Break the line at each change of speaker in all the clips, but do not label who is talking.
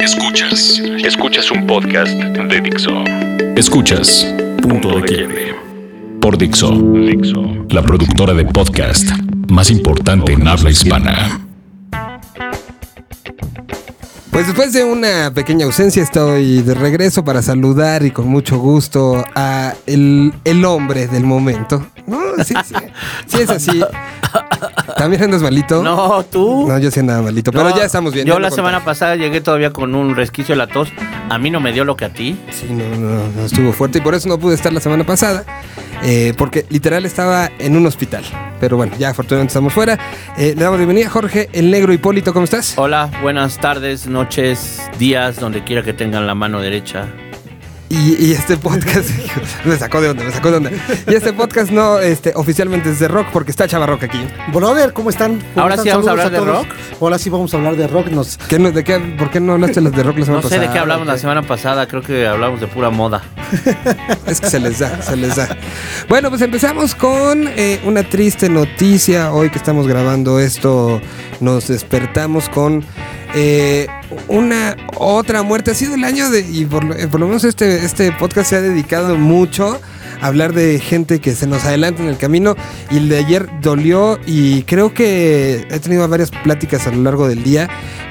Escuchas. Escuchas un podcast de Dixo. Escuchas Punto de Quiebre. Por Dixo. Dixo. La productora de podcast más importante en habla hispana.
Pues después de una pequeña ausencia estoy de regreso para saludar y con mucho gusto a el, el hombre del momento. No, sí, sí, sí es así. ¿También andas malito?
No, tú.
No, yo sí andaba malito, pero
No,
ya estamos bien.
Yo
ya
la semana pasada llegué todavía con un resquicio de la tos. A mí no me dio lo que a ti.
Sí, no, no, no, estuvo fuerte y por eso no pude estar la semana pasada, eh, porque literal estaba en un hospital. Pero bueno, ya afortunadamente estamos fuera. Eh, le damos bienvenida a Jorge, el negro Hipólito, ¿cómo estás?
Hola, buenas tardes, noches, días, donde quiera que tengan la mano derecha.
Y, y este podcast, me sacó de onda, me sacó de onda. Y este podcast no este, oficialmente es de rock porque está Chava Rock aquí.
Brother, ¿cómo están? ¿Cómo
Ahora
están?
sí vamos a
Saludos
hablar de rock.
Ahora sí vamos a hablar de rock. Nos...
¿Qué no- de qué, ¿Por qué no hablaste de rock la semana
No sé
pasada?
de qué hablamos la semana pasada, creo que hablamos de pura moda.
Es que se les da, se les da. Bueno, pues empezamos con eh, una triste noticia. Hoy que estamos grabando esto, nos despertamos con eh, una otra muerte. Ha sido el año de, y por, lo- eh, por lo menos este, este podcast se ha dedicado mucho a hablar de gente que se nos adelanta en el camino. Y el de ayer dolió y creo que he tenido varias pláticas a lo largo del día.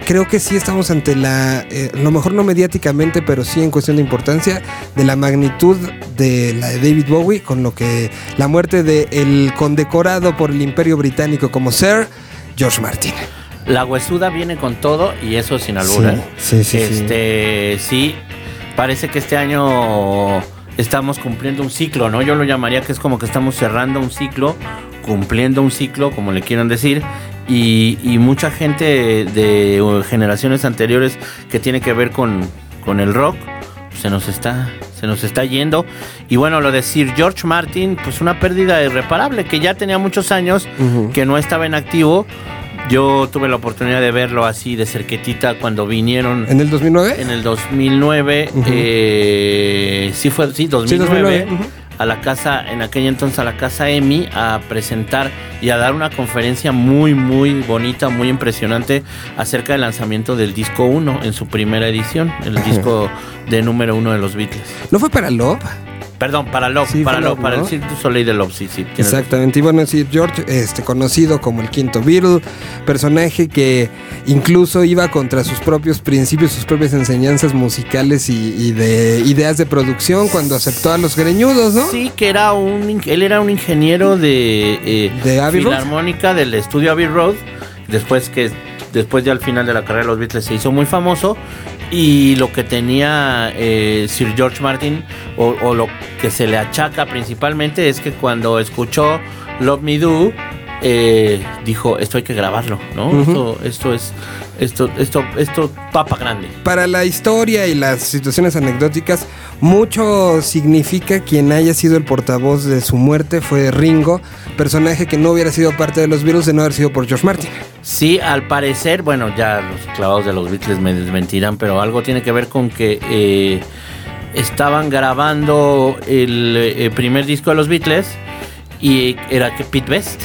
Creo que sí estamos ante la, eh, lo mejor no mediáticamente, pero sí en cuestión de importancia, de la magnitud de la de David Bowie, con lo que la muerte de el condecorado por el Imperio Británico como Sir George Martin.
La huesuda viene con todo y eso sin albura. ¿eh?
Sí, sí, sí.
Este, sí, parece que este año estamos cumpliendo un ciclo, ¿no? Yo lo llamaría que es como que estamos cerrando un ciclo, cumpliendo un ciclo, como le quieran decir. Y, y mucha gente de generaciones anteriores que tiene que ver con, con el rock se nos está se nos está yendo y bueno lo de Sir George Martin pues una pérdida irreparable que ya tenía muchos años que no estaba en activo yo tuve la oportunidad de verlo así de cerquetita cuando vinieron
¿En el 2009?
en el 2009
Ujú.
eh, sí fue sí 2009,
2009, ujú.
a la casa en aquella entonces a la casa EMI a presentar y a dar una conferencia muy muy bonita muy impresionante acerca del lanzamiento del disco 1 en su primera edición el disco de número uno de los Beatles
¿No fue para Love?
Perdón para Love
Sí,
para Love
Love,
para
¿no?
el Cirque du Soleil de Love sí sí.
Exactamente, y bueno, Sir George, este, conocido como el quinto Beatle, personaje que incluso iba contra sus propios principios, sus propias enseñanzas musicales y, y de ideas de producción cuando aceptó a los greñudos, ¿no?
Sí, que era un, él era un ingeniero de, eh,
¿De Abbey Road?
filarmónica del estudio Abbey Road. Después que, después ya al final de la carrera de los Beatles se hizo muy famoso. Y lo que tenía eh, Sir George Martin, o, o lo que se le achaca principalmente, es que cuando escuchó Love Me Do, eh, dijo, esto hay que grabarlo, ¿no? Esto es, esto, esto, esto, papa grande.
Para la historia y las situaciones anecdóticas, mucho significa quien haya sido el portavoz de su muerte fue Ringo, personaje que no hubiera sido parte de los Beatles de no haber sido por George Martin.
Sí, al parecer, bueno, ya los clavados de los Beatles me desmentirán, pero algo tiene que ver con que eh, estaban grabando el, eh, primer disco de los Beatles y era que Pete Best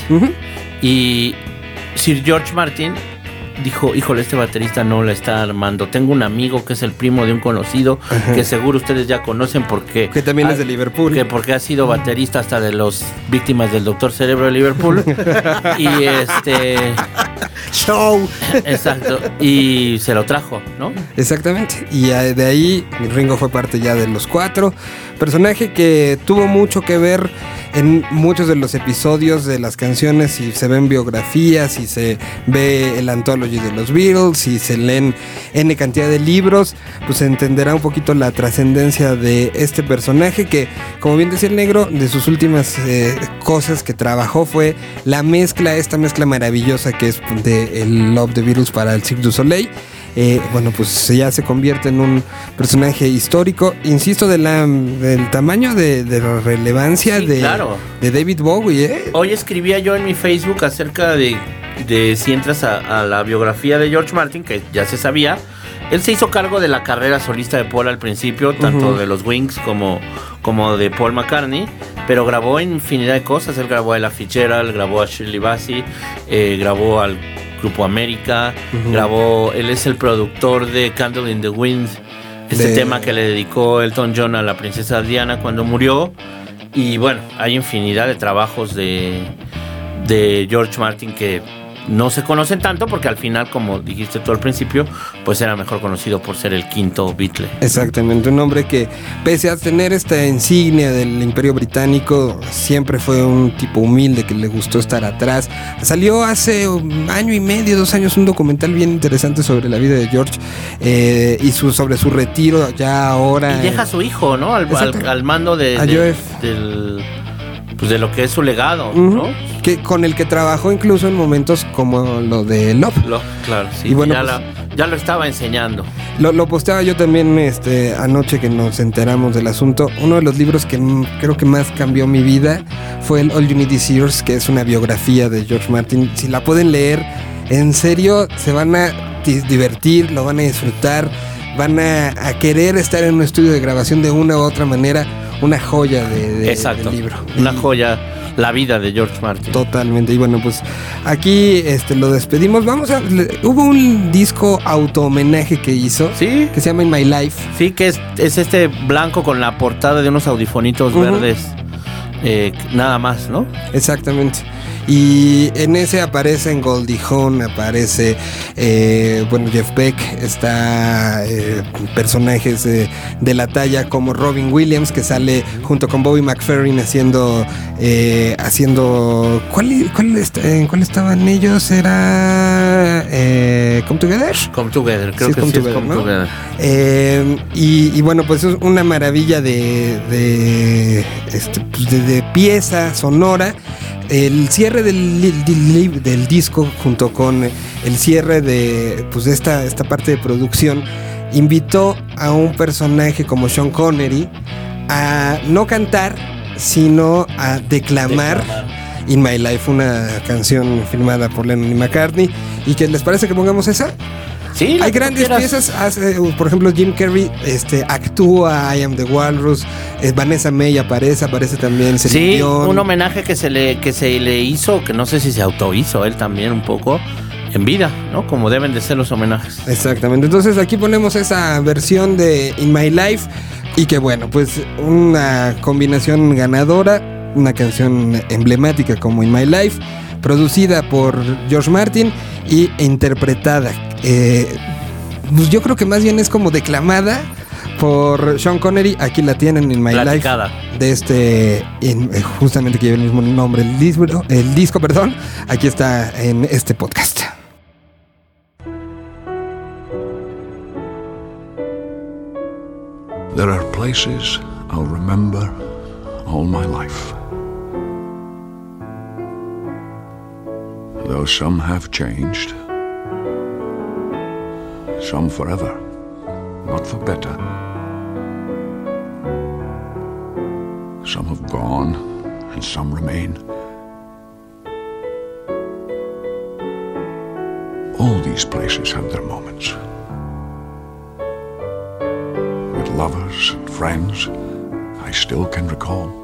y Sir George Martin dijo, híjole, este baterista no la está armando. Tengo un amigo que es el primo de un conocido
Ajá.
que seguro ustedes ya conocen porque
Que también es de Liverpool.
que porque ha sido baterista hasta de los víctimas del Doctor Cerebro de Liverpool y este
Show.
Exacto. Y se lo trajo, ¿no?
Exactamente. Y de ahí Ringo fue parte ya de los cuatro. Personaje que tuvo mucho que ver en muchos de los episodios de las canciones. Si se ven biografías, si se ve el anthology de los Beatles, si se leen N cantidad de libros, pues se entenderá un poquito la trascendencia de este personaje que, como bien decía el negro, de sus últimas eh, cosas que trabajó fue la mezcla, esta mezcla maravillosa que es de el Love the Beatles para el Cirque du Soleil. Eh, bueno, pues ya se convierte en un personaje histórico, insisto, de la, del tamaño de, de la relevancia
Sí,
de,
claro.
de David Bowie. ¿eh?
Hoy escribía yo en mi Facebook acerca de, de si entras a, a la biografía de George Martin, que ya se sabía. Él se hizo cargo de la carrera solista de Paul al principio, tanto de los Wings como, como de Paul McCartney, pero grabó infinidad de cosas. Él grabó a Ella Fitzgerald, grabó a Shirley Bassey, eh, grabó al Grupo América, grabó, él es el productor de Candle in the Wind, este
De-
tema que le dedicó Elton John a la princesa Diana cuando murió. Y bueno, hay infinidad de trabajos de, de George Martin que no se conocen tanto porque al final, como dijiste tú al principio, pues era mejor conocido por ser el quinto Beatle.
Exactamente, un hombre que pese a tener esta insignia del imperio británico, siempre fue un tipo humilde que le gustó estar atrás. Salió hace un año y medio, dos años, un documental bien interesante sobre la vida de George eh, y su, sobre su retiro ya ahora.
Y deja a su hijo, ¿no? Al,
Exacto.
al- al mando de, de- del, pues de lo que es su legado. ¿no?
Que, con el que trabajó incluso en momentos como lo de Love.
Lo- claro, sí.
Y bueno,
ya,
pues-
la- ya lo estaba enseñando.
Lo, lo posteaba yo también este, anoche que nos enteramos del asunto. Uno de los libros que creo que más cambió mi vida fue el All You Need Is Yours, que es una biografía de George Martin. Si la pueden leer, en serio, se van a di- divertir, lo van a disfrutar, van a, a querer estar en un estudio de grabación de una u otra manera. Una joya de, de-
Exacto.
del libro.
Una
Y-
joya, la vida de George Martin.
Totalmente. Y bueno, pues aquí este, lo despedimos. Vamos a. le- hubo un disco auto homenaje que hizo.
Sí,
Que se llama In My Life.
sí, que es, es este blanco con la portada de unos audifonitos verdes. eh, nada más, ¿no?
Exactamente. Y en ese aparecen Goldie Hawn, aparece, eh, bueno, Jeff Beck, está eh, personajes de, de la talla como Robin Williams, que sale junto con Bobby McFerrin haciendo, eh, haciendo, ¿cuál, cuál, est- en cuál estaban ellos? Era eh, Come Together.
Come Together, creo
Sí,
que
Come
sí es Come
¿no?
Together.
Eh, y, y bueno, pues es una maravilla de, de, este, pues, de- de pieza sonora. El cierre del, disco junto con el cierre de, pues, de esta, esta parte de producción invitó a un personaje como Sean Connery a no cantar, sino a declamar. In My Life, una canción firmada por Lennon y McCartney. ¿Y que les parece que pongamos esa?
Sí,
Hay grandes piezas, hace, uh, por ejemplo Jim Carrey este, actúa I Am the Walrus, eh, Vanessa May aparece, aparece también Celine
Sí,
Dion.
un homenaje que se le que se le hizo, que no sé si se autohizo él también un poco en vida, ¿no? Como deben de ser los homenajes.
Exactamente, entonces aquí ponemos esa versión de In My Life y que bueno, pues una combinación ganadora, una canción emblemática como In My Life, producida por George Martin y interpretada, eh, pues yo creo que más bien es como declamada por Sean Connery, aquí la tienen In My
Platicada.
Life de este, en- eh, justamente que lleva el mismo nombre, el disco, el disco, perdón, aquí está en este podcast.
There are places I'll remember all my life. Though some have changed, some forever, not for better. Some have gone, and some remain. All these places have their moments with lovers and friends I still can recall.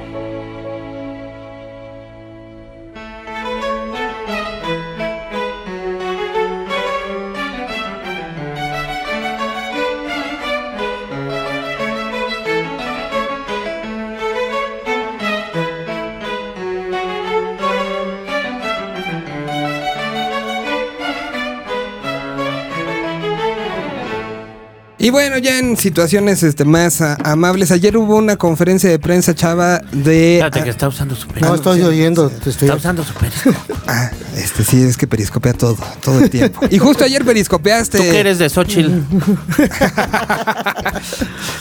Bueno, ya en situaciones este, más a- amables, ayer hubo una conferencia de prensa, chava, de...
Espérate que está usando su periscope.
No, estoy oyendo. te estoy-
Está usando su periscope.
Ah, este sí, es que periscopea todo, todo el tiempo. Y justo ayer periscopeaste...
Tú que eres de Xochitl.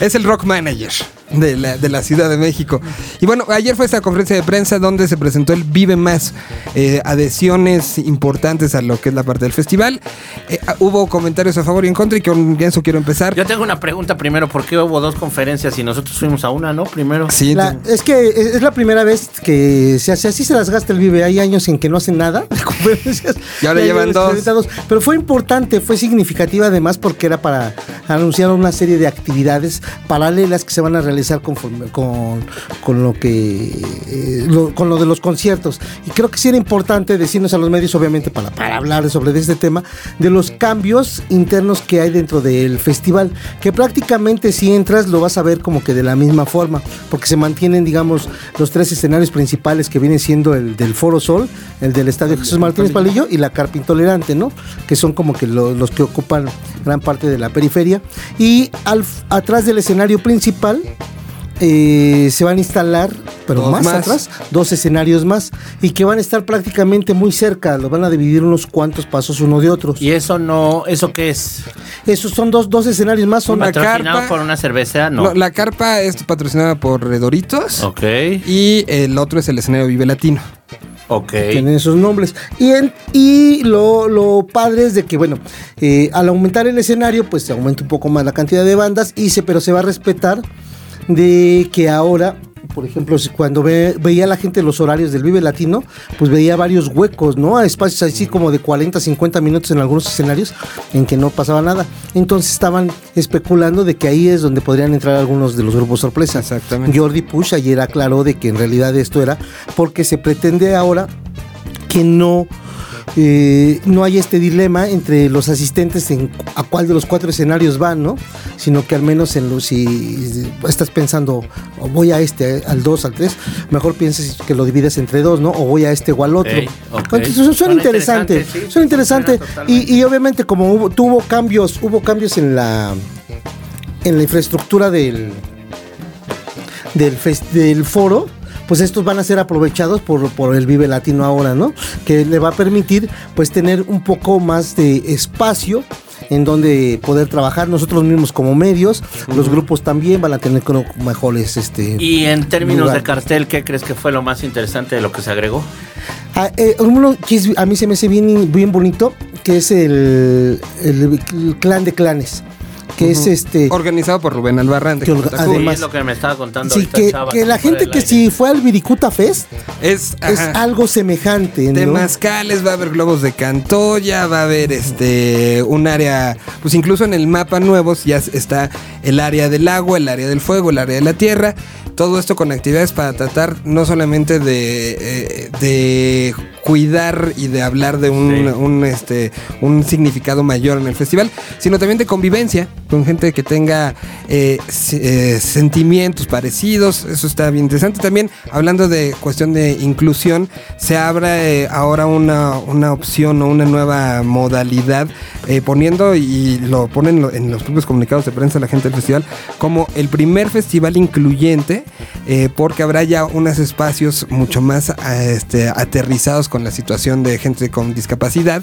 Es el rock manager. De la, de la Ciudad de México. Y bueno, ayer fue esta conferencia de prensa donde se presentó el Vive Más, eh, adhesiones importantes a lo que es la parte del festival. Eh, ah, hubo comentarios a favor y en contra y con eso quiero empezar.
Yo tengo una pregunta primero, ¿por qué hubo dos conferencias y nosotros fuimos a una, no? Primero.
Sí,
La- es que es la primera vez que se hace así se las gasta el Vive. Hay años en que no hacen nada de conferencias.
Y ahora
hay
llevan dos.
ahorita Pero fue importante, fue significativa además porque era para anunciar una serie de actividades paralelas que se van a realizar conforme, con, con lo que eh, lo- con lo de los conciertos. Y creo que sí era importante decirnos a los medios, obviamente, para, para hablar sobre este tema, de los cambios internos que hay dentro del festival. Que prácticamente si entras lo vas a ver como que de la misma forma, porque se mantienen, digamos, los tres escenarios principales que vienen siendo el del Foro Sol, el del Estadio Jesús Martínez Palillo y la Carpa Intolerante, ¿no? Que son como que lo- los que ocupan gran parte de la periferia. Y al, atrás del escenario principal eh, se van a instalar, pero
Dos
más,
más.
atrás, dos escenarios más y que van a estar prácticamente muy cerca, los van a dividir unos cuantos pasos uno de otros.
¿Y eso no, eso qué es?
Esos son dos, dos escenarios más, son
¿Patrocinado
carpa.
por una cerveza? No.
No, la carpa es patrocinada por Redoritos
Ok,
y el otro es el escenario Vive Latino.
ok.
tienen esos nombres. Y, en- y lo, lo padre es de que, bueno, eh, al aumentar el escenario, pues se aumenta un poco más la cantidad de bandas, y se, pero se va a respetar de que ahora, por ejemplo, cuando ve- veía la gente los horarios del Vive Latino, pues veía varios huecos, ¿no? A espacios así como de 40, 50 minutos en algunos escenarios en que no pasaba nada. Entonces estaban especulando de que ahí es donde podrían entrar algunos de los grupos sorpresa.
Exactamente.
Jordi Push ayer aclaró de que en realidad esto era porque se pretende ahora que no eh, no hay este dilema entre los asistentes en a cuál de los cuatro escenarios van, ¿no? Sino que al menos en los si estás pensando o voy a este, al 2, al 3, mejor pienses que lo divides entre dos, ¿no? O voy a este o al otro.
Ok, ok.
Entonces, suena,
Suena
interesante,
interesante, sí,
suena interesante.
suena totalmente.
Y, y obviamente como hubo, tuvo cambios, hubo cambios en la en la infraestructura del del, fes- del foro, pues estos van a ser aprovechados por, por el Vive Latino ahora, ¿no? Que le va a permitir pues tener un poco más de espacio en donde poder trabajar nosotros mismos como medios, los grupos también van a tener mejores este
Y en términos
lugar.
de cartel, ¿qué crees que fue lo más interesante de lo que se agregó?
Ah, eh, uno que es- a mí se me hace bien, bien bonito, que es el, el- el clan de clanes, que es este
Organizado por Rubén Albarrán. de
Que además-
Sí, es lo que me estaba contando
sí, que,
Chava,
que la gente que si fue al Viricuta Fest
Es,
es algo semejante, ¿no?
Temazcales, va a haber globos de Cantoya, va a haber este un área, pues incluso en el mapa nuevo ya está el área del agua, el área del fuego, el área de la tierra. Todo esto con actividades para tratar no solamente de, eh, de cuidar y de hablar de un,
Sí.
un, este, un significado mayor en el festival, sino también de convivencia con gente que tenga eh, eh, sentimientos parecidos. Eso está bien interesante. También hablando de cuestión de inclusión, se abre eh, ahora una, una opción o una nueva modalidad, eh, poniendo y lo ponen en los propios comunicados de prensa la gente del festival como el primer festival incluyente, porque habrá ya unos espacios mucho más este, aterrizados con la situación de gente con discapacidad,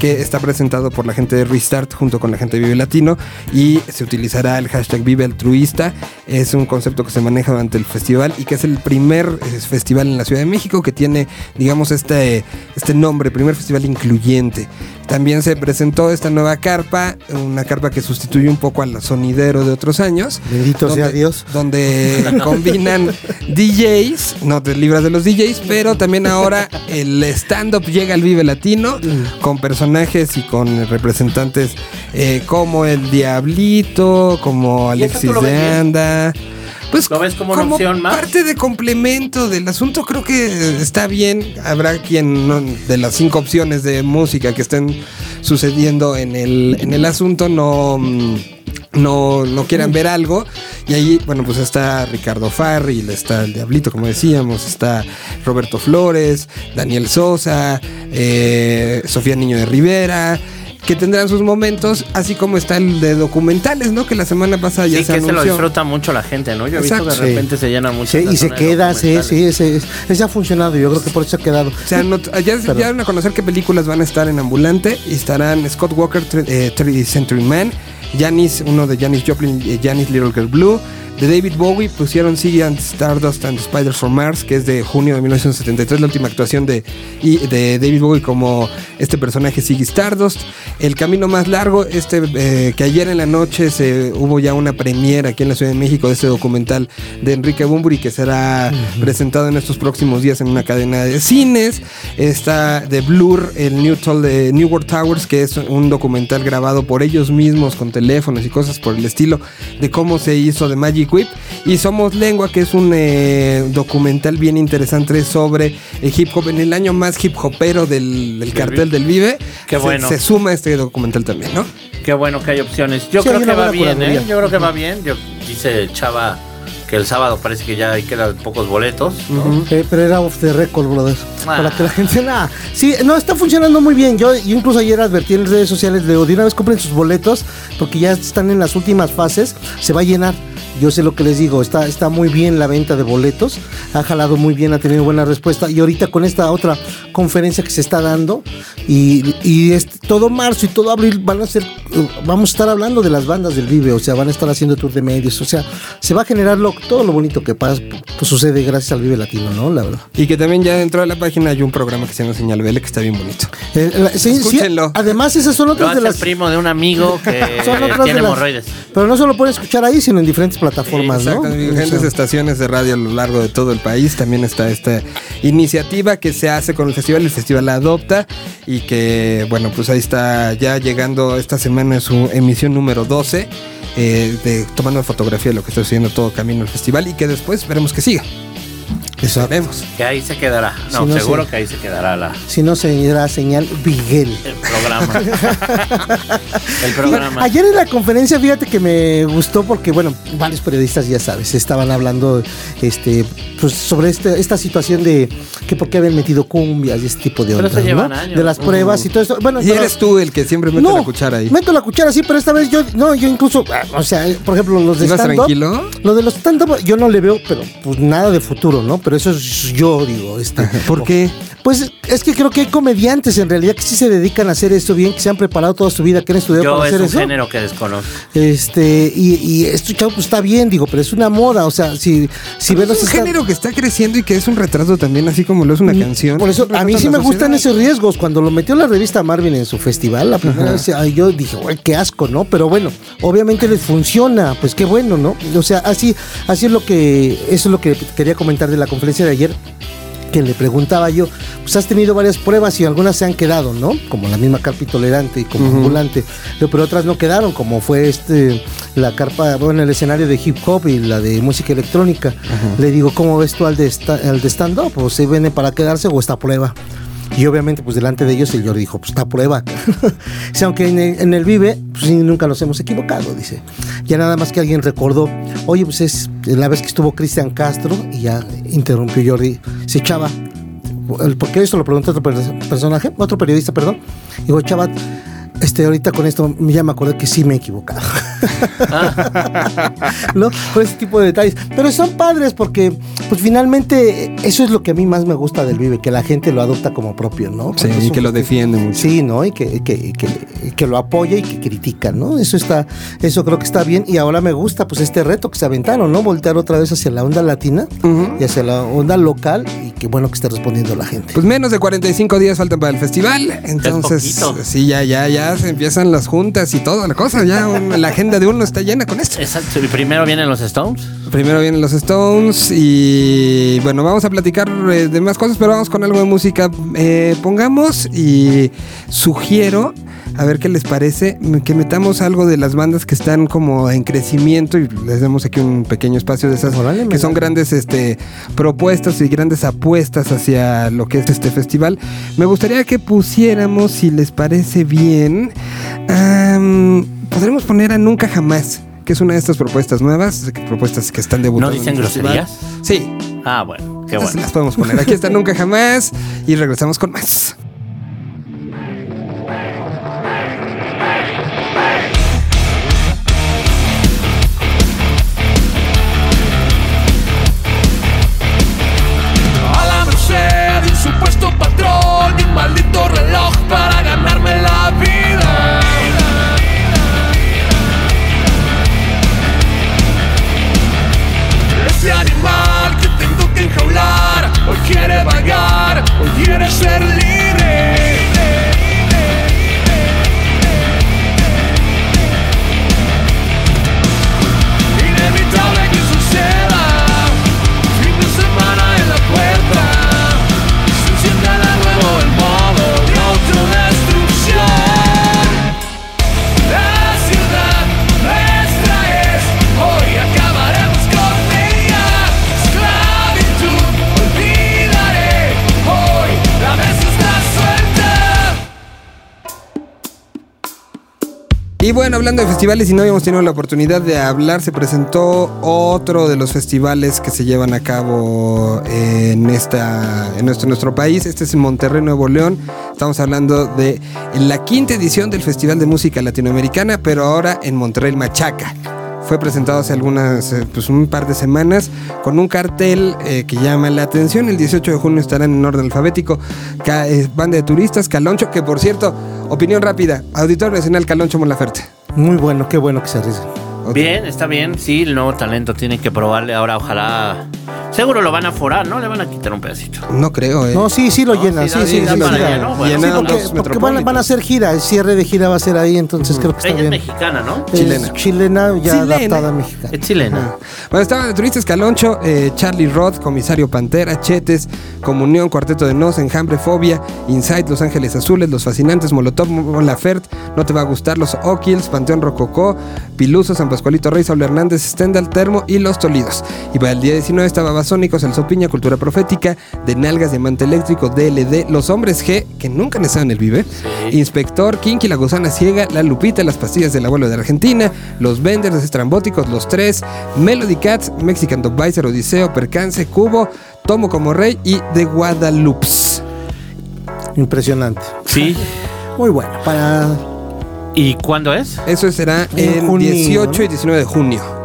que está presentado por la gente de Restart junto con la gente de Vive Latino y se utilizará el hashtag Vive Altruista. Es un concepto que se maneja durante el festival y que es el primer eh, festival en la Ciudad de México que tiene, digamos, este, este nombre, primer festival incluyente. También se presentó esta nueva carpa, una carpa que sustituye un poco al sonidero de otros años.
Bendito sea Dios.
Donde combinan DJs, no te libras de los DJs, pero también ahora el stand-up llega al Vive Latino con personajes y con representantes eh, como el Diablito, como
¿Y eso
Alexis de? Anda. Pues
¿Lo ves como una opción más?
parte de complemento del asunto, creo que está bien. Habrá quien no- de las cinco opciones de música que estén sucediendo en el, en el asunto no, mm, no, no quieran ver algo. Y ahí, bueno, pues está Ricardo Farril, está el Diablito, como decíamos, está Roberto Flores, Daniel Sosa, eh, Sofía Niño de Rivera. Que tendrán sus momentos, así como está el de documentales, ¿no? Que la semana pasada ya
Sí,
se
que se lo disfruta mucho la gente, ¿no? Yo he visto que de
Exacto.
repente se llena mucho.
Sí, y se queda, sí, sí, ese, ese ha funcionado, yo creo que por eso ha quedado.
O sea, no- ya, ya dieron a conocer qué películas van a estar en Ambulante y estarán Scott Walker, eh, 30th Century Man, Janis, uno de Janis Joplin, Janis Little Girl Blue, De David Bowie pusieron Ziggy and Stardust and Spiders from Mars, que es de junio de 1973, la última actuación de, de David Bowie como este personaje Ziggy Stardust. El camino más largo, este eh, que ayer en la noche se hubo ya una premiera aquí en la Ciudad de México de este documental de Enrique Bumburi que será presentado en estos próximos días en una cadena de cines. Está de Blur, el New, Tall de New World Towers, que es un documental grabado por ellos mismos con teléfonos y cosas por el estilo de cómo se hizo de Magic Whip. Y Somos Lengua, que es un eh, documental bien interesante sobre el hip hop en el año más hip hopero del, del cartel del Vive.
Qué
Se-
bueno.
Se, suma este documental también, ¿no?
Qué bueno que hay opciones. Yo
Sí,
creo que va bien, ¿eh? Yo creo que va bien. Yo dice Chava que el sábado parece que ya quedan pocos boletos. ¿no?
Eh, pero era off the record, brother.
Ah.
Para que la gente. Nah. Sí, no, está funcionando muy bien. Yo, yo incluso ayer advertí en las redes sociales de de una vez compren sus boletos porque ya están en las últimas fases. Se va a llenar. Yo sé lo que les digo, está, está muy bien la venta de boletos, ha jalado muy bien, ha tenido buena respuesta y ahorita con esta otra conferencia que se está dando y, y este- todo marzo y todo abril van a ser, vamos a estar hablando de las bandas del Vive, o sea, van a estar haciendo tour de medios, o sea, se va a generar lo- todo lo bonito que pasa, pues sucede gracias al Vive Latino, ¿no? La verdad.
Y que también ya dentro de la página hay un programa que se llama Señal Vele que está bien bonito.
Eh, la- sí, sí,
Escúchenlo.
además esas son
Lo
otras
hace
de
el
las...
primo de un amigo que
son otras
tiene
de las-
hemorroides.
Pero no solo pueden escuchar ahí, sino en diferentes plataformas, ¿no?
Exacto, en diferentes
O sea,
estaciones de radio a lo largo de todo el país. También está esta iniciativa que se hace con el festival. El festival la adopta y que, bueno, pues ahí está ya llegando esta semana su emisión número 12. eh, de, tomando fotografía de lo que está sucediendo todo camino al festival y que después esperemos que siga.
Exacto.
Veremos.
Que ahí se quedará. No, seguro que ahí se quedará la,
Si no, será señal Miguel.
el programa. el programa.
Ayer en la conferencia, fíjate que me gustó porque, bueno, varios periodistas, ya sabes, estaban hablando este, pues, sobre este, esta situación de que por qué habían metido cumbias y este tipo de ondas,
eso
¿no? De las pruebas y todo esto. Bueno,
Y
pero-
eres tú el que siempre mete la cuchara ahí.
Meto la cuchara, sí, pero esta vez yo, no, yo incluso, ah, o sea, por ejemplo, los de
¿Ibas
stand-up.
tranquilo?
Lo de los stand-up yo no le veo, pero pues nada de futuro, ¿no? Pero eso es yo, digo, este.
¿Por qué?
Pues es que creo que hay comediantes en realidad que sí se dedican a hacer esto bien, que se han preparado toda su vida, que han estudiado
Yo
para
es
hacer
un
eso.
género que desconozco.
Este, y, y esto, chavo, pues está bien, digo, pero es una moda, o sea, si, si ves
Es
los
un género que está creciendo y que es un retrato también, así como lo es una canción.
Mm, Por eso,
Es
a mí sí me gustan esos riesgos. Cuando lo metió la revista Marvin en su festival, la primera vez, ay, yo dije, güey, qué asco, ¿no? Pero bueno, obviamente les funciona, pues qué bueno, ¿no? O sea, así, así es lo que, eso es lo que quería comentar de la conferencia de ayer. Que le preguntaba yo, pues has tenido varias pruebas y algunas se han quedado, ¿no? Como la misma carpa tolerante y como ambulante, pero, otras no quedaron, como fue este la carpa, bueno, el escenario de hip hop y la de música electrónica. Le digo, ¿cómo ves tú al de, al de stand-up? ¿O se viene para quedarse o está a prueba? Y obviamente, pues delante de ellos, el Jordi dijo, pues está prueba. Dice, aunque en el, Vive, pues nunca nos hemos equivocado, dice. Ya nada más que alguien recordó, oye, pues es la vez que estuvo Cristian Castro y ya interrumpió Jordi. Se echaba, porque esto lo preguntó otro per- personaje, otro periodista, perdón. Digo, chava, este, ahorita con esto ya me acordé que sí me he equivocado. ¿No? Con ese tipo de detalles. Pero son padres porque, pues finalmente, eso es lo que a mí más me gusta del Vive, que la gente lo adopta como propio, ¿no?
Sí,
Porque
y que lo defiende mucho.
Sí, ¿no? Y que, que, que- que lo apoya y que critica, ¿no? Eso está, eso creo que está bien. Y ahora me gusta, pues, este reto que se aventaron, ¿no? Voltear otra vez hacia la onda latina y hacia la onda local. Y qué bueno que esté respondiendo la gente.
Pues menos de 45 días faltan para el festival. Entonces, sí, ya, ya, ya se empiezan las juntas y toda la cosa. Ya un- la agenda de uno está llena con esto.
Exacto. Y primero vienen los Stones.
Primero vienen los Stones y bueno, vamos a platicar eh, de más cosas, pero vamos con algo de música. Eh, pongamos y sugiero, a ver qué les parece, que metamos algo de las bandas que están como en crecimiento y les demos aquí un pequeño espacio de esas que son grandes este, propuestas y grandes apuestas hacia lo que es este festival. Me gustaría que pusiéramos, si les parece bien, am, podremos poner a Nunca Jamás que es una de estas propuestas nuevas, propuestas que están debutando.
¿No dicen groserías?
Sí,
Ah, bueno. Qué bueno.
las podemos poner. Aquí está Nunca Jamás y regresamos con más. Hablando de festivales, y no habíamos tenido la oportunidad de hablar, se presentó otro de los festivales que se llevan a cabo en, esta, en nuestro, nuestro país. Este es en Monterrey, Nuevo León. Estamos hablando de la quinta edición del Festival de Música Latinoamericana, pero ahora en Monterrey, Machaca. Fue presentado hace algunas, eh, pues un par de semanas, con un cartel eh, que llama la atención. El 18 de junio estarán en orden alfabético eh, Banda de Turistas, Caloncho, que por cierto, opinión rápida, Auditorio Nacional Caloncho Molaferte.
Muy bueno, qué bueno que se arriesgan.
Bien, está bien. Sí, el nuevo talento tiene que probarle. Ahora, ojalá. Seguro lo van a forar, ¿no? Le van a quitar un pedacito.
No creo, ¿eh?
No, sí, sí lo
No,
llenan,
sí,
sí, sí.
Bueno.
Porque,
los
porque van, a- van a hacer gira, el cierre de gira va a ser ahí, entonces creo que está
Ella es
bien.
mexicana, ¿no?
Es
Chilena.
Chilena, ya
Chilena.
adaptada a mexicana.
Es chilena.
Bueno, estaban de turistas Caloncho, eh, Charlie Roth, Comisario Pantera, Chetes, Comunión, Cuarteto de Nos, Enjambre, Fobia, Inside, Los Ángeles Azules, Los Fascinantes, Molotov, Molafert, No Te Va a Gustar, Los O'Kills, Panteón Rococó, Piluso, San Pascualito Rey, Saulo Hernández, Stendhal, Termo y Los Tolidos. Y para el día 19 estaba Basónicos, El Sopiña, Cultura Profética, De Nalgas, Diamante Eléctrico, DLD, Los Hombres G, que nunca han estado en el Vive, Inspector, Kinky, La Gusana Ciega, La Lupita, Las Pastillas del Abuelo de Argentina, Los Venders, Los Estrambóticos, Los Tres, Melody Cats, Mexican Advisor, Odiseo, Percance, Cubo, Tomo como Rey y The Guadalupe.
Impresionante.
Sí.
Muy bueno. Para
¿Y cuándo es?
Eso será
En
en
junio,
18 y
¿no?
19 de junio.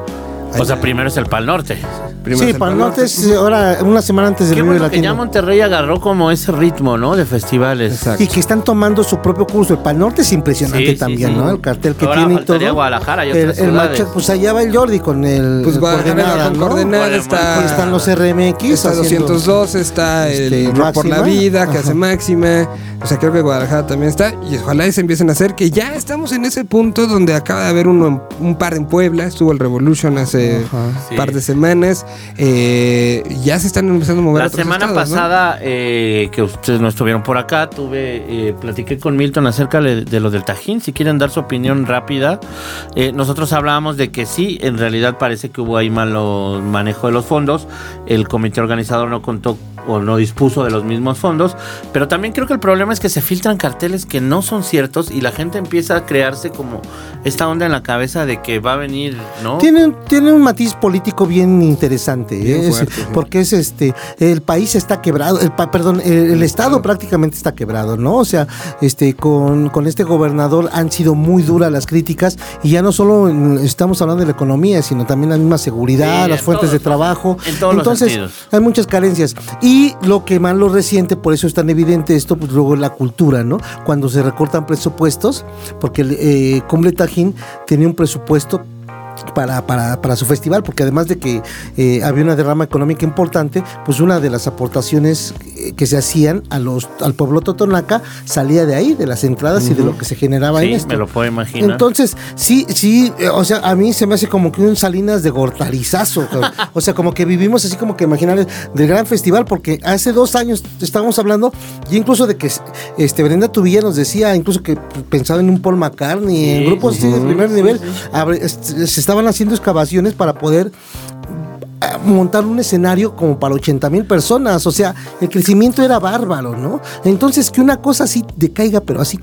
O sea, primero es el Pal Norte.
Primero
sí,
el
el
Pal
norte es ahora una semana antes del
Qué
Vive
bueno que ya
Latino.
Monterrey agarró como ese ritmo, ¿no? De festivales.
Exacto.
Y que están tomando su propio curso. El Pal Norte es impresionante
Sí,
también,
sí.
¿no? El cartel que
Ahora
tiene y todo.
Guadalajara y
el,
otras
el
ciudades.
Macha- pues allá va el Jordi con el,
Pues
el
Guadalajara
coordenada,
con
¿no?
coordenada
el-
está,
están los RMX.
está
haciendo-
202, está
este,
el Rock por la. Vida, que
Ajá.
hace Máxima. O sea, creo que Guadalajara también está. Y ojalá y se empiecen a hacer, que ya estamos en ese punto donde acaba de haber uno en- un par en Puebla. Estuvo el Revolution hace Par de semanas. Eh, ya se están empezando a mover
La
otros
semana
estados, ¿no?
pasada eh, que ustedes no estuvieron por acá, tuve, eh, platiqué con Milton acerca de, de lo del Tajín. Si quieren dar su opinión rápida, Eh, nosotros hablábamos de que sí, en realidad parece que hubo ahí malo manejo de los fondos. El comité organizador no contó o no dispuso de los mismos fondos, pero también creo que el problema es que se filtran carteles que no son ciertos y la gente empieza a crearse como esta onda en la cabeza de que va a venir, ¿no?
Tiene, un- tiene un matiz político bien interesante,
Bien
¿eh? Es-
fuerte, sí.
porque es este, el país está quebrado, el, pa- perdón, el, el estado prácticamente está quebrado, ¿no? O sea, este, con, con este gobernador han sido muy duras las críticas y ya no solo estamos hablando de la economía, sino también la misma seguridad,
Sí,
las
en
fuentes
todos
de trabajo.
en todos
Entonces, hay muchas carencias. Y lo que más lo reciente, por eso es tan evidente esto, pues luego la cultura, ¿no? Cuando se recortan presupuestos, porque el eh, Cumbre Tajín tenía un presupuesto para, para, para su festival, porque además de que eh, había una derrama económica importante, pues una de las aportaciones eh, que se hacían a los, al pueblo Totonaca salía de ahí, de las entradas y de lo que se generaba en
Sí,
esto.
me lo puedo imaginar.
Entonces, sí, sí, eh, o sea, a mí se me hace como que un Salinas de gortalizazo. o sea, como que vivimos así como que imaginar del gran festival, porque hace dos años estábamos hablando, y incluso de que este Brenda Tubilla nos decía, incluso que pensaba en un Paul McCartney, en grupos así de primer nivel, este, se estaban haciendo excavaciones para poder a montar un escenario como para 80 mil personas, o sea, el crecimiento era bárbaro, ¿no? Entonces que una cosa así decaiga, pero así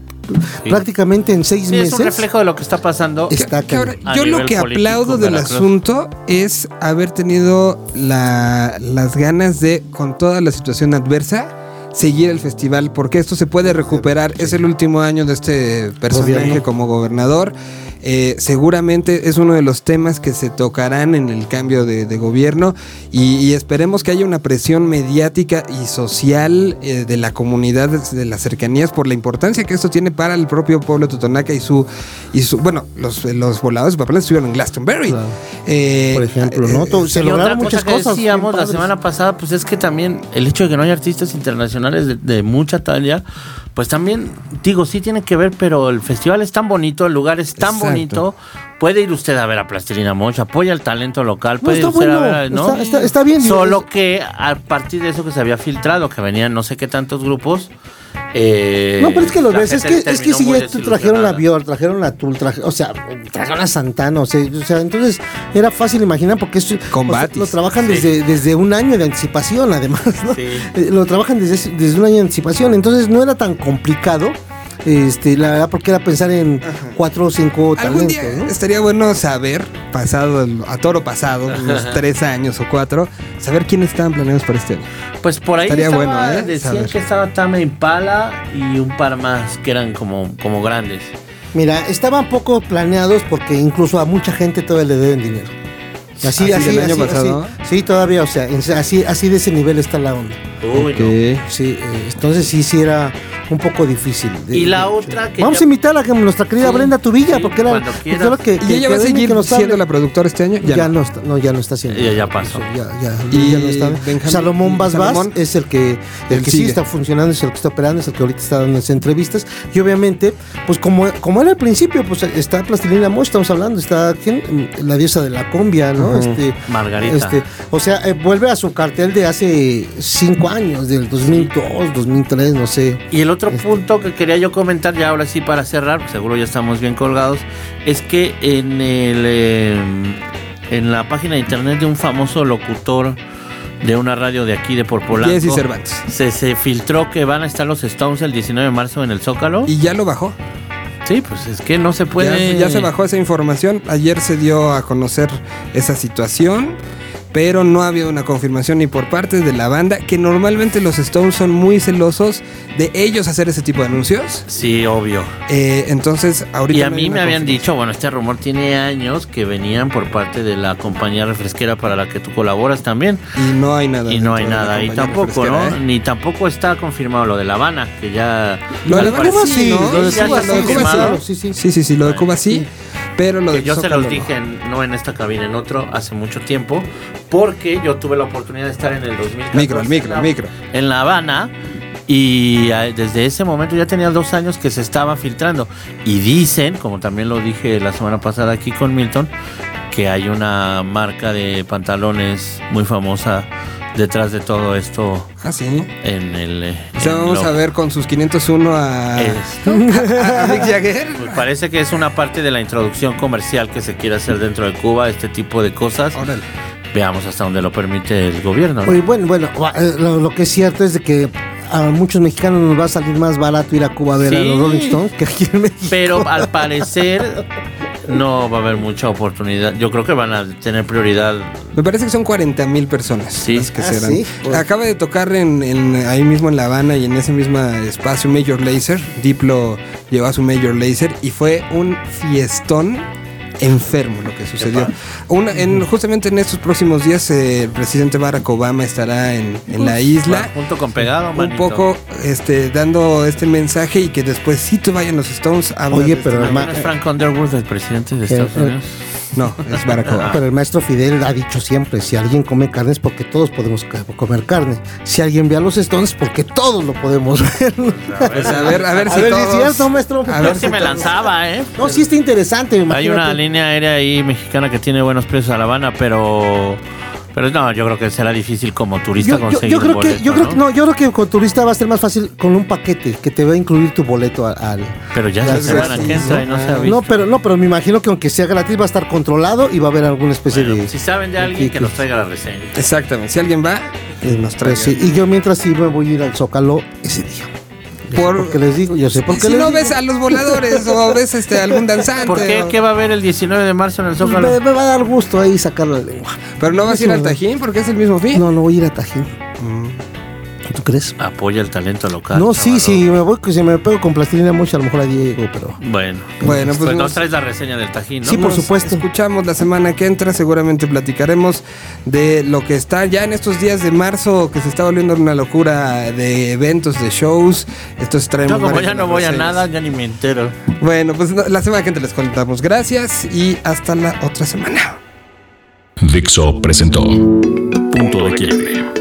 prácticamente en seis
Sí, es
meses.
un reflejo de lo que está pasando.
Es- Está
Que ahora,
A
yo lo que aplaudo del
Veracruz.
asunto es haber tenido la- las ganas de, con toda la situación adversa, seguir el festival, porque esto se puede recuperar. Es el último año de este personaje
Gobierno.
como gobernador. Eh, seguramente es uno de los temas que se tocarán en el cambio de, de gobierno y, y esperemos que haya una presión mediática y social eh, de la comunidad de, las cercanías por la importancia que esto tiene para el propio pueblo totonaca y su, y su bueno, los, los voladores de papel estuvieron en Glastonbury.
Claro.
Eh,
Por ejemplo, ¿no?
eh,
se lograron muchas
cosa que
cosas.
decíamos
bien
la semana pasada, pues es que también el hecho de que no haya artistas internacionales de, de mucha talla, pues también, digo, sí tiene que ver, pero el festival es tan bonito, el lugar es tan
Exacto.
bonito. Puede ir usted a ver a Plastilina Mocha, apoya el talento local,
No,
puede ir
está
usted a ver, a- ¿no?
está- está- está bien,
Solo
es-
que a partir de eso que se había filtrado, que venían no sé qué tantos grupos. Eh,
No, pero es que lo
la
ves, es que, es que si ya trajeron a
desilusionada.
Bior, trajeron a Tool, traje- o sea, trajeron a Santana, o sea, o sea, entonces era fácil imaginar porque esto, sea, lo trabajan
Sí.
desde, desde un año de anticipación, además, ¿no?
Sí.
Eh, Lo trabajan desde, desde un año de anticipación, entonces no era tan complicado, este, la verdad, porque era pensar en cuatro o cinco
Algún
talentos,
día
¿no?
estaría bueno saber, pasado a toro pasado, unos tres años o cuatro, saber quiénes estaban planeados para este año.
Pues por ahí
Estaría
estaba,
bueno, ¿eh?
decían
Saber.
que estaba Tame Impala y un par más que eran como, como grandes.
Mira, estaban poco planeados porque incluso a mucha gente todavía le deben dinero. Así,
¿Ah,
así,
año
así,
pasado?
así. Sí, todavía, o sea, así, así de ese nivel está la onda.
Uy, no.
Sí, eh, entonces sí, sí era un poco difícil. de-
Y la
de-
otra que
Vamos a invitar a que nuestra querida
Sí,
Brenda Tubilla,
sí,
porque era que,
¿Y ella
que
va a seguir siendo la productora este año?
Ya,
no.
no. está, no, ya no está haciendo.
Ella ya pasó.
Ya, ya,
Y
ya no está.
Benjamín-
Salomón Basbás
Salomón,
es el que, el que sí está funcionando, es el que está operando, es el que ahorita está dando las entrevistas. Y obviamente, pues como, como era al principio, pues está Plastilina Mosh, estamos hablando, está ¿quién? la diosa de la cumbia, ¿no? Este,
Margarita.
este, o sea, eh, vuelve a su cartel de hace cinco años, del 2002, 2003, no sé.
Y el otro
Este.
punto que quería yo comentar, ya ahora sí para cerrar, seguro ya estamos bien colgados, es que en el eh, en la página de internet de un famoso locutor de una radio de aquí de
Jesse Cervantes.
se, se filtró que van a estar los Stones el 19 de marzo en el Zócalo.
Y ya lo bajó.
sí, pues es que no se puede.
Ya, ya se bajó esa información. Ayer se dio a conocer esa situación. Pero no ha habido una confirmación ni por parte de la banda, que normalmente los Stones son muy celosos de ellos hacer ese tipo de anuncios.
Sí, obvio.
Eh, entonces, ahorita.
Y a
no
mí me habían dicho, bueno, este rumor tiene años que venían por parte de la compañía refresquera para la que tú colaboras también.
Y no hay nada.
Y no hay nada
compañía
tampoco, ¿no?
¿eh?
Ni tampoco está confirmado lo de La Habana, que ya...
Lo de La Habana sí, ¿no?
lo de
ya
Cuba, sí, sí, sí.
Sí, sí, sí, lo de Cuba sí. Pero lo
Que
de
yo se los
no.
dije, en- no en esta cabina, en otro, hace mucho tiempo, porque yo tuve la oportunidad de estar en el 2014.
Micro, el micro,
en la-
el micro.
En La Habana, y eh, desde ese momento ya tenía dos años que se estaba filtrando. Y dicen, como también lo dije la semana pasada aquí con Milton, que hay una marca de pantalones muy famosa detrás de todo esto
Ah, sí.
en el...
O sea,
en
vamos
lo-
a ver con sus 501 a.
Esto.
a Mick Jagger.
Pues parece que es una parte de la introducción comercial que se quiere hacer dentro de Cuba, este tipo de cosas.
Órale.
Veamos hasta dónde lo permite el gobierno. ¿no?
Oye, bueno, bueno, eh, lo, lo que es cierto es de que a muchos mexicanos nos va a salir más barato ir a Cuba a ver a los Rolling Stones que aquí en México.
Pero al parecer no va a haber mucha oportunidad. Yo creo que van a tener prioridad.
Me parece que son 40 mil personas
Sí.
las que
Ah,
serán.
sí.
Acaba de tocar en, en- ahí mismo en La Habana y en ese mismo espacio Major Lazer. Diplo llevó a su Major Lazer y fue un fiestón enfermo lo que sucedió. Una- en, justamente en estos próximos días eh, el presidente Barack Obama estará en, en la isla.
Junto con pegado,
Un
manito.
poco este, dando este mensaje y que después sí te vayan los Stones.
Oye,
de
pero
este-
¿También es Frank Underwood, el presidente de Estados
eh,
Unidos?
No, es Barack Obama.
Pero el maestro Fidel ha dicho siempre, si alguien come carne es porque todos podemos comer carne. Si alguien ve a los Stones, porque todos lo podemos ver.
Pues a ver, a ver
A
si
ver,
todos...
¿es cierto, maestro?
A ver si
me
todos-
lanzaba, ¿eh?
No, sí está interesante.
Hay una línea aérea ahí mexicana que tiene buenos precios a La Habana, pero... Pero no, yo creo que será difícil como turista
Yo, yo-
conseguir
yo
un
creo que
boleto,
yo creo
¿no?
que no, yo creo que con turista va a ser más fácil con un paquete que te va a incluir tu boleto al
Pero ya, semana que entra y no se ha visto.
No, pero no, pero me imagino que aunque sea gratis va a estar controlado y va a haber alguna especie
Bueno,
de
si saben de alguien que nos traiga la reseña.
Exactamente. Si alguien va, eh, nos trae.
Sí, y yo mientras sí me voy a ir al Zócalo ese día.
Por-
Porque les digo, yo sé por qué
si
les
no
digo.
ves a los voladores o ves este algún danzante.
¿Por qué?
o-
¿Qué va a haber el 19 de marzo en el Zócalo?
me, me va a dar gusto ahí sacar la lengua.
Pero no vas a ir al. Tajín porque es el mismo fin.
No, no voy a ir a Tajín. ¿Tú crees?
Apoya el talento local.
No, sí, sí, me voy, si me pego con plastilina mucho, a lo mejor a Diego, pero.
Bueno,
Bueno, pues
pues nos traes la reseña del Tajín, ¿no?
Sí, por
Nos
supuesto.
Escuchamos la semana que entra, seguramente platicaremos de lo que está ya en estos días de marzo, que se está volviendo una locura de eventos, de shows. Estos traemos
Yo como ya no voy a nada, ya ni me entero.
Bueno, pues no, la semana que entra les contamos. Gracias y hasta la otra semana.
Dixo presentó Punto de Quiebre.